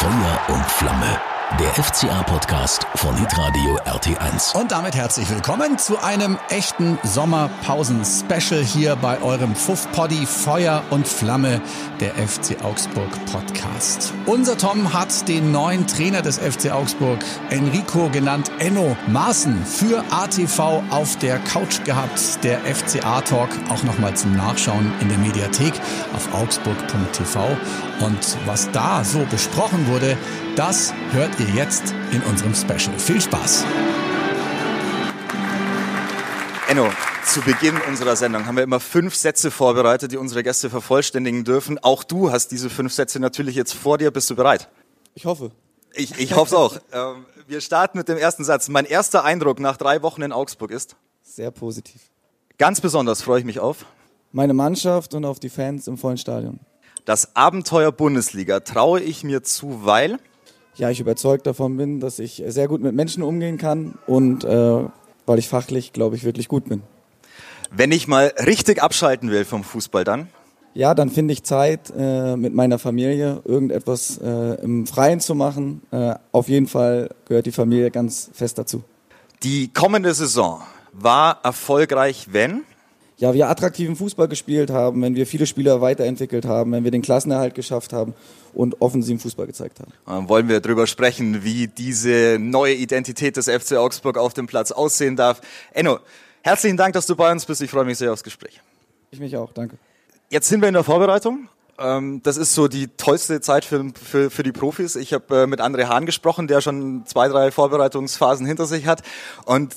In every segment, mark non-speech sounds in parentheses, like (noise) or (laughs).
Feuer und Flamme der FCA-Podcast von Hitradio RT1. Und damit herzlich willkommen zu einem echten Sommerpausen-Special hier bei eurem Fuff-Poddy Feuer und Flamme, der FC Augsburg Podcast. Unser Tom hat den neuen Trainer des FC Augsburg, Enrico genannt Enno Maaßen, für ATV auf der Couch gehabt. Der FCA-Talk auch nochmal zum Nachschauen in der Mediathek auf augsburg.tv. Und was da so besprochen wurde, das hört ihr jetzt in unserem Special. Viel Spaß! Enno, zu Beginn unserer Sendung haben wir immer fünf Sätze vorbereitet, die unsere Gäste vervollständigen dürfen. Auch du hast diese fünf Sätze natürlich jetzt vor dir. Bist du bereit? Ich hoffe. Ich, ich hoffe es auch. (laughs) Ähm, wir starten mit dem ersten Satz. Mein erster Eindruck nach drei Wochen in Augsburg ist? Sehr positiv. Ganz besonders freue ich mich auf? Meine Mannschaft und auf die Fans im vollen Stadion. Das Abenteuer Bundesliga traue ich mir zu, weil? Ja, ich überzeugt davon bin, dass ich sehr gut mit Menschen umgehen kann und äh, weil ich fachlich, glaube ich, wirklich gut bin. Wenn ich mal richtig abschalten will vom Fußball, dann? Ja, dann finde ich Zeit, äh, mit meiner Familie irgendetwas äh, im Freien zu machen. Äh, auf jeden Fall gehört die Familie ganz fest dazu. Die kommende Saison war erfolgreich, wenn? Ja, wir attraktiven Fußball gespielt haben, wenn wir viele Spieler weiterentwickelt haben, wenn wir den Klassenerhalt geschafft haben und offensiven Fußball gezeigt haben. Dann wollen wir darüber sprechen, wie diese neue Identität des FC Augsburg auf dem Platz aussehen darf. Enno, herzlichen Dank, dass du bei uns bist. Ich freue mich sehr aufs Gespräch. Ich mich auch, danke. Jetzt sind wir in der Vorbereitung. Ähm, das ist so die tollste Zeit für, für, für die Profis. Ich habe äh, mit André Hahn gesprochen, der schon zwei, drei Vorbereitungsphasen hinter sich hat. Und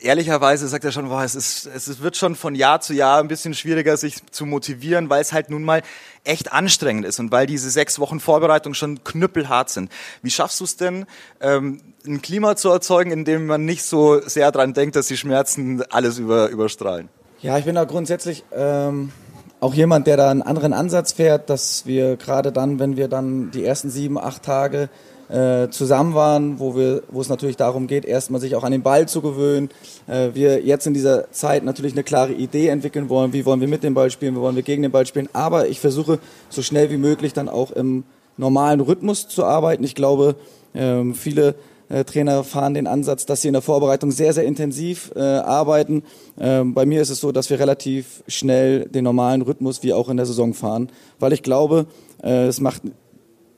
ehrlicherweise sagt er schon, boah, es, ist, es wird schon von Jahr zu Jahr ein bisschen schwieriger, sich zu motivieren, weil es halt nun mal echt anstrengend ist und weil diese sechs Wochen Vorbereitung schon knüppelhart sind. Wie schaffst du es denn, ähm, ein Klima zu erzeugen, in dem man nicht so sehr dran denkt, dass die Schmerzen alles über, überstrahlen? Ja, ich bin da grundsätzlich ähm, auch jemand, der da einen anderen Ansatz fährt, dass wir gerade dann, wenn wir dann die ersten sieben, acht Tage äh, zusammen waren, wo, wir, wo es natürlich darum geht, erstmal sich auch an den Ball zu gewöhnen. Äh, wir jetzt in dieser Zeit natürlich eine klare Idee entwickeln wollen, wie wollen wir mit dem Ball spielen, wie wollen wir gegen den Ball spielen. Aber ich versuche so schnell wie möglich dann auch im normalen Rhythmus zu arbeiten. Ich glaube, ähm, viele äh, Trainer fahren den Ansatz, dass sie in der Vorbereitung sehr, sehr intensiv äh, arbeiten. Ähm, bei mir ist es so, dass wir relativ schnell den normalen Rhythmus wie auch in der Saison fahren, weil ich glaube, äh, es macht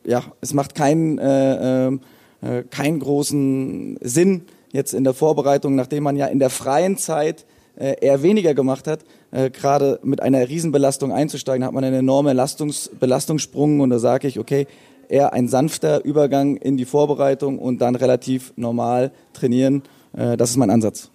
ja, es macht keinen, äh, äh, keinen großen Sinn jetzt in der Vorbereitung, nachdem man ja in der freien Zeit äh, eher weniger gemacht hat, äh, gerade mit einer Riesenbelastung einzusteigen, hat man einen enormen Belastungs Belastungssprung und da sage ich, okay, eher ein sanfter Übergang in die Vorbereitung und dann relativ normal trainieren. Äh, das ist mein Ansatz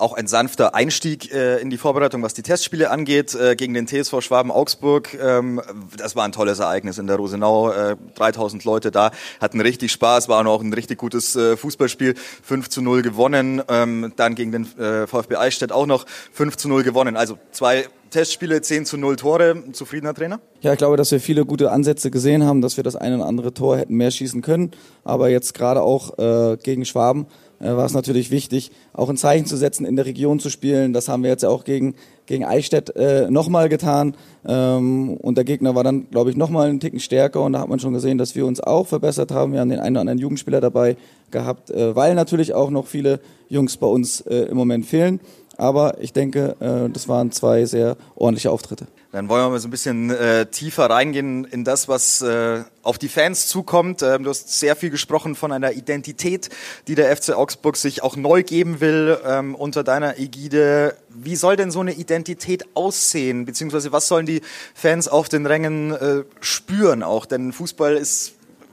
auch ein sanfter Einstieg äh, in die Vorbereitung, was die Testspiele angeht, äh, gegen den TSV Schwaben Augsburg. Ähm, das war ein tolles Ereignis in der Rosenau. Äh, 3000 Leute da, hatten richtig Spaß, war auch ein richtig gutes äh, Fußballspiel. 5 zu 0 gewonnen, ähm, dann gegen den äh, VfB Eichstätt auch noch 5 zu 0 gewonnen. Also zwei Testspiele, 10 zu 0 Tore. Zufriedener Trainer? Ja, ich glaube, dass wir viele gute Ansätze gesehen haben, dass wir das eine oder andere Tor hätten mehr schießen können. Aber jetzt gerade auch äh, gegen Schwaben war es natürlich wichtig, auch ein Zeichen zu setzen, in der Region zu spielen. Das haben wir jetzt ja auch gegen, gegen Eichstätt äh, nochmal getan. Ähm, und der Gegner war dann, glaube ich, nochmal einen Ticken stärker. Und da hat man schon gesehen, dass wir uns auch verbessert haben. Wir haben den einen oder anderen Jugendspieler dabei gehabt, äh, weil natürlich auch noch viele Jungs bei uns äh, im Moment fehlen. Aber ich denke, äh, das waren zwei sehr ordentliche Auftritte. Dann wollen wir mal so ein bisschen äh, tiefer reingehen in das, was äh, auf die Fans zukommt. Ähm, du hast sehr viel gesprochen von einer Identität, die der FC Augsburg sich auch neu geben will ähm, unter deiner Ägide. Wie soll denn so eine Identität aussehen? Beziehungsweise was sollen die Fans auf den Rängen äh, spüren auch? Denn Fußball ist,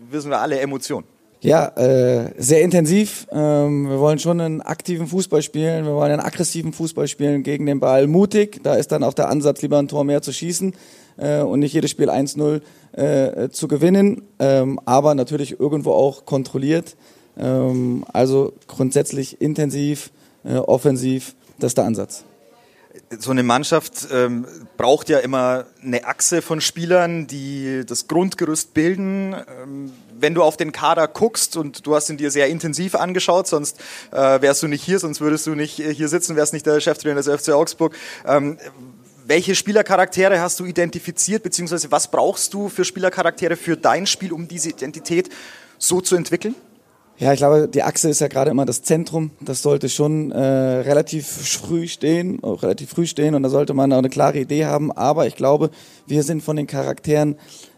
wissen wir alle, Emotion. Ja, äh, sehr intensiv. Ähm, wir wollen schon einen aktiven Fußball spielen. Wir wollen einen aggressiven Fußball spielen gegen den Ball. Mutig. Da ist dann auch der Ansatz, lieber ein Tor mehr zu schießen äh, und nicht jedes Spiel 1-0 äh, zu gewinnen. Ähm, aber natürlich irgendwo auch kontrolliert. Ähm, also grundsätzlich intensiv, äh, offensiv. Das ist der Ansatz so eine Mannschaft ähm, braucht ja immer eine Achse von Spielern, die das Grundgerüst bilden. Ähm, wenn du auf den Kader guckst und du hast ihn dir sehr intensiv angeschaut, sonst äh, wärst du nicht hier, sonst würdest du nicht hier sitzen, wärst nicht der Cheftrainer des FC Augsburg. Ähm, welche Spielercharaktere hast du identifiziert, beziehungsweise was brauchst du für Spielercharaktere für dein Spiel, um diese Identität so zu entwickeln? Ja, ich glaube, die Achse ist ja gerade immer das Zentrum. Das sollte schon äh, relativ früh stehen, auch relativ früh stehen und da sollte man auch eine klare Idee haben. Aber ich glaube, wir sind von den Charakteren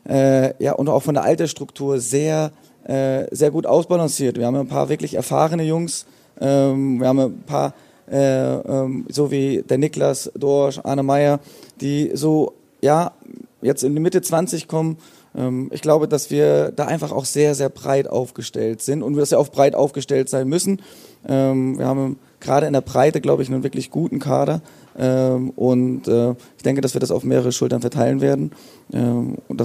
äh, ja und auch von der Altersstruktur sehr äh, sehr gut ausbalanciert. Wir haben ein paar wirklich erfahrene Jungs. Ähm, wir haben ein paar äh, ähm, so wie der Niklas Dorsch, Arne Meyer, die so ja jetzt in die Mitte 20 kommen ich glaube, dass wir da einfach auch sehr, sehr breit aufgestellt sind und wir dass wir auch breit aufgestellt sein müssen. Ähm, wir haben gerade in der Breite, glaube ich, einen wirklich guten Kader. Ähm, und äh, ich denke, dass wir das auf mehrere Schultern verteilen werden,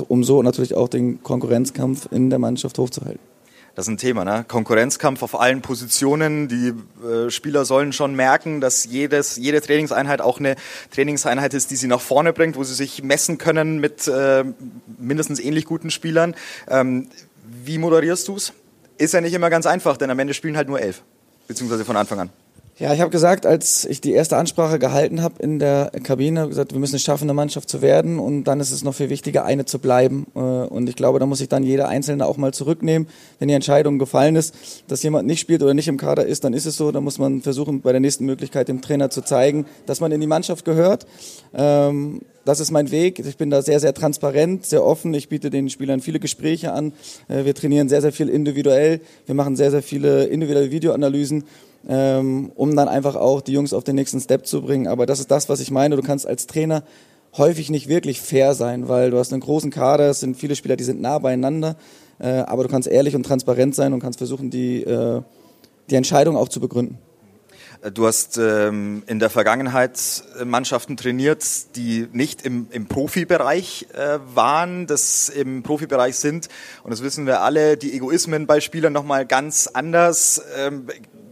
um so natürlich auch den Konkurrenzkampf in der Mannschaft hochzuhalten. Das ist ein Thema, ne? Konkurrenzkampf auf allen Positionen. Die äh, Spieler sollen schon merken, dass jedes, jede Trainingseinheit auch eine Trainingseinheit ist, die sie nach vorne bringt, wo sie sich messen können mit äh, mindestens ähnlich guten Spielern. Ähm, wie moderierst du es? Ist ja nicht immer ganz einfach, denn am Ende spielen halt nur elf, beziehungsweise von Anfang an. Ja, ich habe gesagt, als ich die erste Ansprache gehalten habe in der Kabine, gesagt, wir müssen es schaffen, eine Mannschaft zu werden und dann ist es noch viel wichtiger, eine zu bleiben. Äh, und ich glaube, da muss sich dann jeder Einzelne auch mal zurücknehmen. Wenn die Entscheidung gefallen ist, dass jemand nicht spielt oder nicht im Kader ist, dann ist es so. Da muss man versuchen, bei der nächsten Möglichkeit dem Trainer zu zeigen, dass man in die Mannschaft gehört. Ähm, das ist mein Weg. Ich bin da sehr, sehr transparent, sehr offen. Ich biete den Spielern viele Gespräche an. Äh, wir trainieren sehr, sehr viel individuell. Wir machen sehr, sehr viele individuelle Videoanalysen ähm, um dann einfach auch die Jungs auf den nächsten Step zu bringen. Aber das ist das, was ich meine. Du kannst als Trainer häufig nicht wirklich fair sein, weil du hast einen großen Kader, es sind viele Spieler, die sind nah beieinander, äh, aber du kannst ehrlich und transparent sein und kannst versuchen, die, äh, die Entscheidung auch zu begründen. Du hast ähm, in der Vergangenheit Mannschaften trainiert, die nicht im, im Profibereich äh, waren, das im Profibereich sind. Und das wissen wir alle, die Egoismen bei Spielern nochmal ganz anders. Ähm,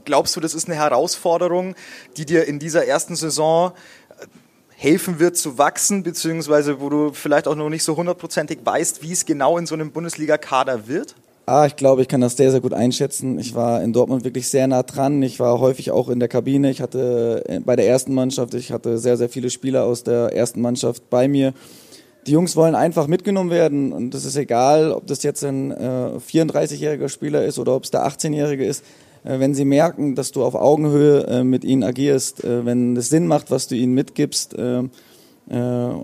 glaubst du, das ist eine Herausforderung, die dir in dieser ersten Saison äh, helfen wird zu wachsen, beziehungsweise wo du vielleicht auch noch nicht so hundertprozentig weißt, wie es genau in so einem Bundesliga-Kader wird? Ah, ich glaube, ich kann das sehr, sehr gut einschätzen. Ich war in Dortmund wirklich sehr nah dran. Ich war häufig auch in der Kabine. Ich hatte äh, bei der ersten Mannschaft, ich hatte sehr, sehr viele Spieler aus der ersten Mannschaft bei mir. Die Jungs wollen einfach mitgenommen werden und es ist egal, ob das jetzt ein äh, 34-jähriger Spieler ist oder ob es der 18-jährige ist. Äh, wenn sie merken, dass du auf Augenhöhe äh, mit ihnen agierst, äh, wenn es Sinn macht, was du ihnen mitgibst und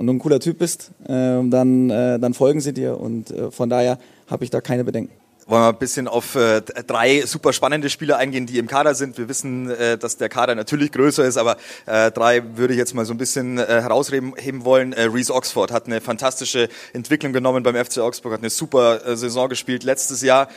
du ein cooler Typ bist, dann, dann folgen sie dir und von daher habe ich da keine Bedenken wollen wir ein bisschen auf äh, drei super spannende Spieler eingehen, die im Kader sind. Wir wissen, äh, dass der Kader natürlich größer ist, aber äh, drei würde ich jetzt mal so ein bisschen äh, herausheben wollen. Äh, Reese Oxford hat eine fantastische Entwicklung genommen beim FC Augsburg, hat eine super äh, Saison gespielt letztes Jahr.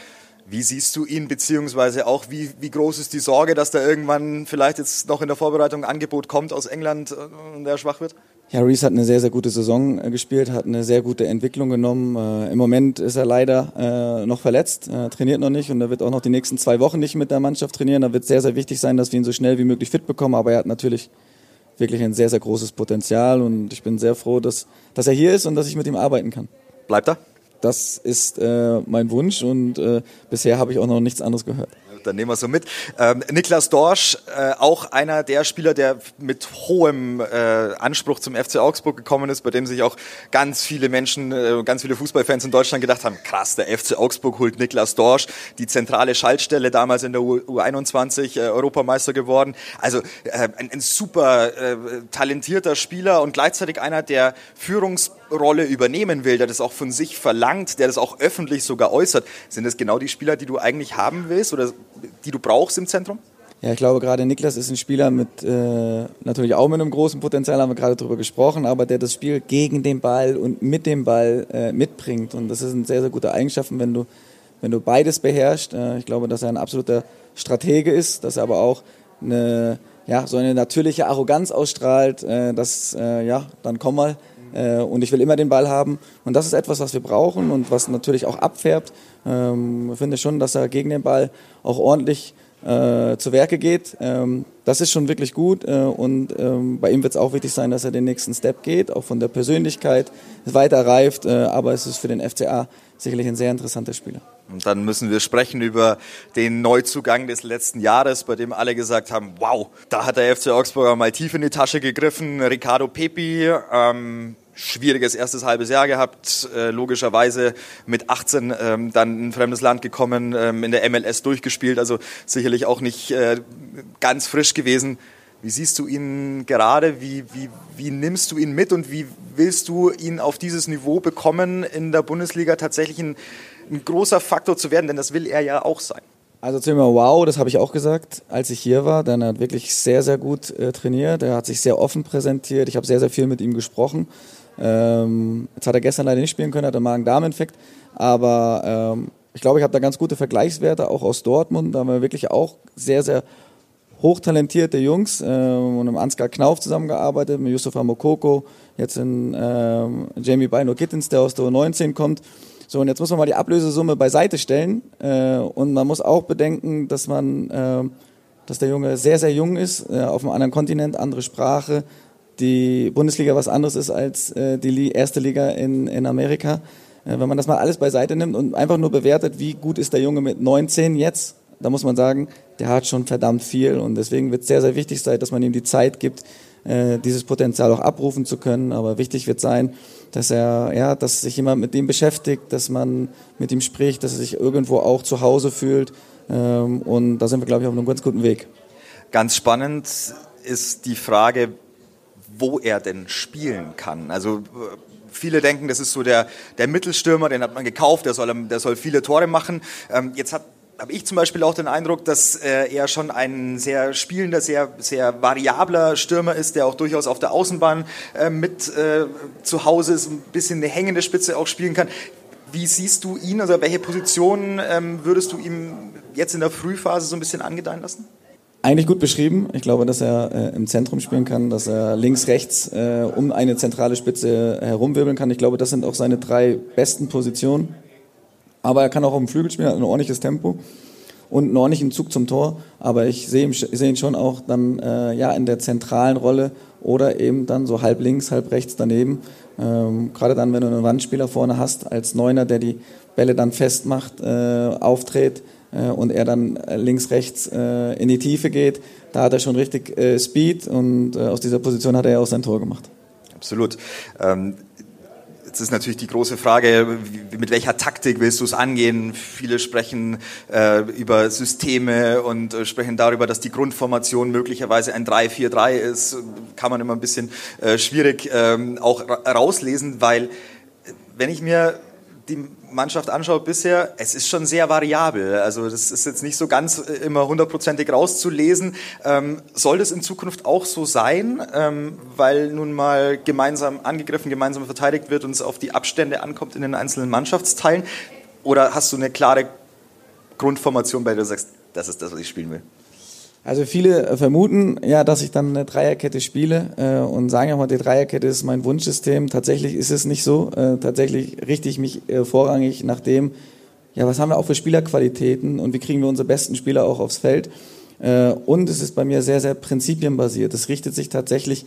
Wie siehst du ihn, beziehungsweise auch wie, wie groß ist die Sorge, dass da irgendwann vielleicht jetzt noch in der Vorbereitung ein Angebot kommt aus England äh, und der schwach wird? Ja, Reese hat eine sehr, sehr gute Saison äh, gespielt, hat eine sehr gute Entwicklung genommen. Äh, Im Moment ist er leider äh, noch verletzt, äh, trainiert noch nicht und er wird auch noch die nächsten zwei Wochen nicht mit der Mannschaft trainieren. Da wird sehr, sehr wichtig sein, dass wir ihn so schnell wie möglich fit bekommen. Aber er hat natürlich wirklich ein sehr, sehr großes Potenzial und ich bin sehr froh, dass, dass er hier ist und dass ich mit ihm arbeiten kann. Bleibt er? Das ist äh, mein Wunsch und äh, bisher habe ich auch noch nichts anderes gehört dann nehmen wir so mit. Ähm, Niklas Dorsch, äh, auch einer der Spieler, der mit hohem äh, Anspruch zum FC Augsburg gekommen ist, bei dem sich auch ganz viele Menschen, äh, ganz viele Fußballfans in Deutschland gedacht haben, krass, der FC Augsburg holt Niklas Dorsch, die zentrale Schaltstelle damals in der U U21 äh, Europameister geworden. Also äh, ein, ein super äh, talentierter Spieler und gleichzeitig einer, der Führungsrolle übernehmen will, der das auch von sich verlangt, der das auch öffentlich sogar äußert. Sind das genau die Spieler, die du eigentlich haben willst oder die du brauchst im Zentrum? Ja, ich glaube gerade Niklas ist ein Spieler mit äh, natürlich auch mit einem großen Potenzial, haben wir gerade darüber gesprochen, aber der das Spiel gegen den Ball und mit dem Ball äh, mitbringt. Und das sind sehr, sehr gute Eigenschaften, wenn du, wenn du beides beherrschst. Äh, ich glaube, dass er ein absoluter Stratege ist, dass er aber auch eine, ja, so eine natürliche Arroganz ausstrahlt, äh, dass, äh, ja, dann komm mal. Äh, und ich will immer den Ball haben. Und das ist etwas, was wir brauchen und was natürlich auch abfärbt. Ähm, ich finde schon, dass er gegen den Ball auch ordentlich äh, zu Werke geht. Ähm, das ist schon wirklich gut äh, und ähm, bei ihm wird es auch wichtig sein, dass er den nächsten Step geht, auch von der Persönlichkeit weiter reift, äh, aber es ist für den FCA sicherlich ein sehr interessanter Spieler. Und dann müssen wir sprechen über den Neuzugang des letzten Jahres, bei dem alle gesagt haben, wow, da hat der FC Augsburg mal tief in die Tasche gegriffen. Ricardo Pepi, ähm, schwieriges erstes halbes Jahr gehabt, äh, logischerweise mit 18 ähm, dann in ein fremdes Land gekommen, ähm, in der MLS durchgespielt, also sicherlich auch nicht äh, ganz frisch gewesen. Wie siehst du ihn gerade? Wie, wie, wie nimmst du ihn mit und wie willst du ihn auf dieses Niveau bekommen, in der Bundesliga tatsächlich ein, ein großer Faktor zu werden? Denn das will er ja auch sein. Also zu mir, wow, das habe ich auch gesagt, als ich hier war. Denn er hat wirklich sehr, sehr gut äh, trainiert. Er hat sich sehr offen präsentiert. Ich habe sehr, sehr viel mit ihm gesprochen. Ähm, jetzt hat er gestern leider nicht spielen können, hat einen Magen-Darm-Infekt. Aber ähm, ich glaube, ich habe da ganz gute Vergleichswerte, auch aus Dortmund. Da haben wir wirklich auch sehr, sehr hochtalentierte Jungs ähm, und mit Ansgar Knauf zusammengearbeitet, mit Yusufa Mokoko, jetzt in ähm, Jamie Bino Gittins, der aus der U19 kommt. So, und jetzt muss man mal die Ablösesumme beiseite stellen. Äh, und man muss auch bedenken, dass man, äh, dass der Junge sehr, sehr jung ist, äh, auf einem anderen Kontinent, andere Sprache, die Bundesliga was anderes ist als äh, die erste Liga in, in Amerika. Äh, wenn man das mal alles beiseite nimmt und einfach nur bewertet, wie gut ist der Junge mit 19 jetzt, da muss man sagen, der hat schon verdammt viel und deswegen wird es sehr, sehr wichtig sein, dass man ihm die Zeit gibt, äh, dieses Potenzial auch abrufen zu können. Aber wichtig wird sein, dass er, ja, dass sich jemand mit ihm beschäftigt, dass man mit ihm spricht, dass er sich irgendwo auch zu Hause fühlt. Ähm, und da sind wir, glaube ich, auf einem ganz guten Weg. Ganz spannend ist die Frage, wo er denn spielen kann. Also äh, viele denken, das ist so der, der Mittelstürmer, den hat man gekauft, der soll, der soll viele Tore machen. Ähm, jetzt hat habe ich zum Beispiel auch den Eindruck, dass äh, er schon ein sehr spielender, sehr, sehr variabler Stürmer ist, der auch durchaus auf der Außenbahn äh, mit äh, zu Hause ist, ein bisschen eine hängende Spitze auch spielen kann. Wie siehst du ihn, also welche Position ähm, würdest du ihm jetzt in der Frühphase so ein bisschen angedeihen lassen? Eigentlich gut beschrieben. Ich glaube, dass er äh, im Zentrum spielen kann, dass er links, rechts äh, um eine zentrale Spitze herumwirbeln kann. Ich glaube, das sind auch seine drei besten Positionen. Aber er kann auch auf dem Flügel spielen, hat ein ordentliches Tempo und einen ordentlichen Zug zum Tor. Aber ich sehe ihn, sehe ihn schon auch dann äh, ja, in der zentralen Rolle oder eben dann so halb links, halb rechts daneben. Ähm, Gerade dann, wenn du einen Wandspieler vorne hast, als Neuner, der die Bälle dann festmacht, äh, auftritt äh, und er dann links, rechts äh, in die Tiefe geht, da hat er schon richtig äh, Speed und äh, aus dieser Position hat er ja auch sein Tor gemacht. Absolut. Ähm Jetzt ist natürlich die große Frage, mit welcher Taktik willst du es angehen? Viele sprechen äh, über Systeme und äh, sprechen darüber, dass die Grundformation möglicherweise ein 3-4-3 ist. Kann man immer ein bisschen äh, schwierig ähm, auch rauslesen, weil wenn ich mir die Mannschaft anschaut bisher, es ist schon sehr variabel. Also das ist jetzt nicht so ganz äh, immer hundertprozentig rauszulesen. Ähm, soll das in Zukunft auch so sein, ähm, weil nun mal gemeinsam angegriffen, gemeinsam verteidigt wird und es auf die Abstände ankommt in den einzelnen Mannschaftsteilen? Oder hast du eine klare Grundformation, bei der du sagst, das ist das, was ich spielen will? Also viele vermuten ja, dass ich dann eine Dreierkette spiele äh, und sagen auch mal, die Dreierkette ist mein Wunschsystem. Tatsächlich ist es nicht so. Äh, tatsächlich richte ich mich äh, vorrangig nach dem, ja, was haben wir auch für Spielerqualitäten und wie kriegen wir unsere besten Spieler auch aufs Feld. Äh, und es ist bei mir sehr, sehr prinzipienbasiert. Es richtet sich tatsächlich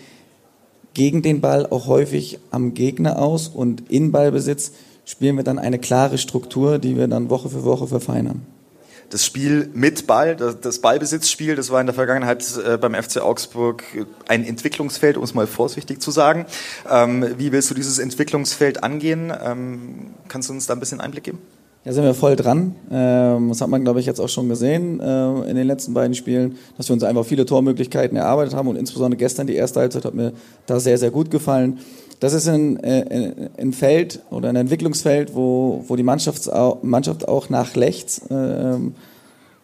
gegen den Ball auch häufig am Gegner aus und in Ballbesitz spielen wir dann eine klare Struktur, die wir dann Woche für Woche verfeinern das Spiel mit Ball, das Ballbesitzspiel, das war in der Vergangenheit äh, beim FC Augsburg ein Entwicklungsfeld, um es mal vorsichtig zu sagen. Ähm, wie willst du dieses Entwicklungsfeld angehen? Ähm, kannst du uns da ein bisschen Einblick geben? Ja, sind wir voll dran. Ähm, das hat man, glaube ich, jetzt auch schon gesehen äh, in den letzten beiden Spielen, dass wir uns einfach viele Tormöglichkeiten erarbeitet haben und insbesondere gestern die erste Halbzeit hat mir da sehr, sehr gut gefallen. Das ist ein, äh, ein Feld oder ein Entwicklungsfeld, wo, wo die Mannschaft auch nachlächzt. Ähm,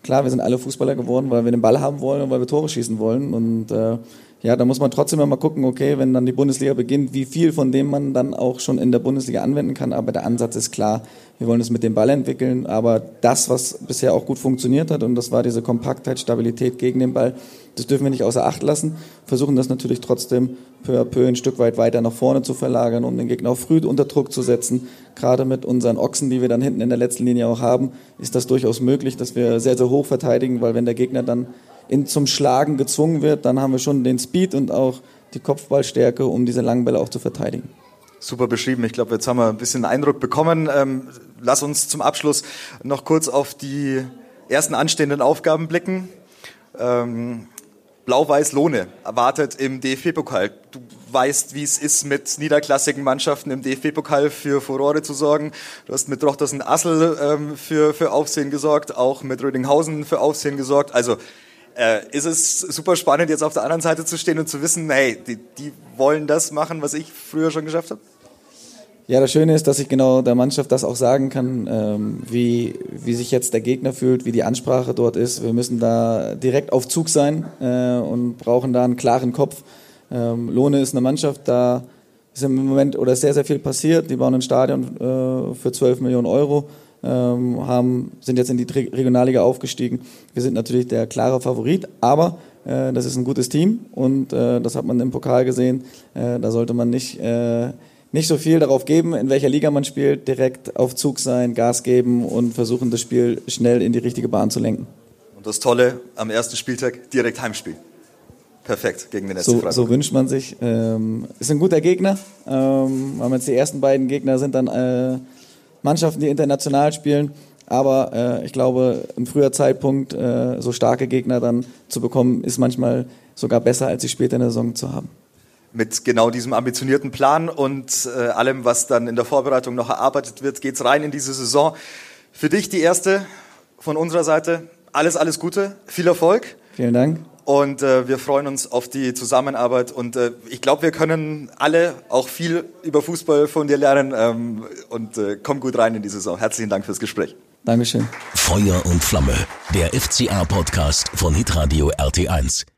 klar, wir sind alle Fußballer geworden, weil wir den Ball haben wollen und weil wir Tore schießen wollen. Und äh, ja, da muss man trotzdem immer gucken, okay, wenn dann die Bundesliga beginnt, wie viel von dem man dann auch schon in der Bundesliga anwenden kann. Aber der Ansatz ist klar, wir wollen es mit dem Ball entwickeln. Aber das, was bisher auch gut funktioniert hat, und das war diese Kompaktheit, Stabilität gegen den Ball, das dürfen wir nicht außer Acht lassen. Versuchen das natürlich trotzdem peu à peu ein Stück weit weiter nach vorne zu verlagern, um den Gegner auch früh unter Druck zu setzen. Gerade mit unseren Ochsen, die wir dann hinten in der letzten Linie auch haben, ist das durchaus möglich, dass wir sehr, sehr hoch verteidigen, weil wenn der Gegner dann in, zum Schlagen gezwungen wird, dann haben wir schon den Speed und auch die Kopfballstärke, um diese langen Bälle auch zu verteidigen. Super beschrieben. Ich glaube, jetzt haben wir ein bisschen Eindruck bekommen. Ähm, lass uns zum Abschluss noch kurz auf die ersten anstehenden Aufgaben blicken. Ähm, Blau-Weiß-Lohne erwartet im DFB-Pokal. Du weißt, wie es ist, mit niederklassigen Mannschaften im DFB-Pokal für Furore zu sorgen. Du hast mit Drochtersen Assel ähm, für, für Aufsehen gesorgt, auch mit Rödinghausen für Aufsehen gesorgt. Also äh, ist es super spannend, jetzt auf der anderen Seite zu stehen und zu wissen, hey, die, die wollen das machen, was ich früher schon geschafft habe? Ja, das Schöne ist, dass ich genau der Mannschaft das auch sagen kann, ähm, wie, wie sich jetzt der Gegner fühlt, wie die Ansprache dort ist. Wir müssen da direkt auf Zug sein äh, und brauchen da einen klaren Kopf. Ähm, Lohne ist eine Mannschaft, da ist im Moment oder sehr, sehr viel passiert. Die bauen ein Stadion äh, für 12 Millionen Euro, ähm, haben, sind jetzt in die Regionalliga aufgestiegen. Wir sind natürlich der klare Favorit, aber äh, das ist ein gutes Team und äh, das hat man im Pokal gesehen. Äh, da sollte man nicht äh, nicht so viel darauf geben, in welcher Liga man spielt, direkt auf Zug sein, Gas geben und versuchen, das Spiel schnell in die richtige Bahn zu lenken. Und das Tolle, am ersten Spieltag direkt Heimspiel. Perfekt gegen den SC so, so wünscht man sich. Ähm, ist ein guter Gegner. Ähm, haben jetzt die ersten beiden Gegner sind dann äh, Mannschaften, die international spielen. Aber äh, ich glaube, ein früher Zeitpunkt, äh, so starke Gegner dann zu bekommen, ist manchmal sogar besser, als sie später in der Saison zu haben mit genau diesem ambitionierten Plan und äh, allem, was dann in der Vorbereitung noch erarbeitet wird, geht's rein in diese Saison. Für dich die erste von unserer Seite. Alles, alles Gute, viel Erfolg. Vielen Dank. Und äh, wir freuen uns auf die Zusammenarbeit. Und äh, ich glaube, wir können alle auch viel über Fußball von dir lernen. Ähm, und äh, komm gut rein in die Saison. Herzlichen Dank fürs Gespräch. Dankeschön. Feuer und Flamme, der FCA-Podcast von Hitradio RT1.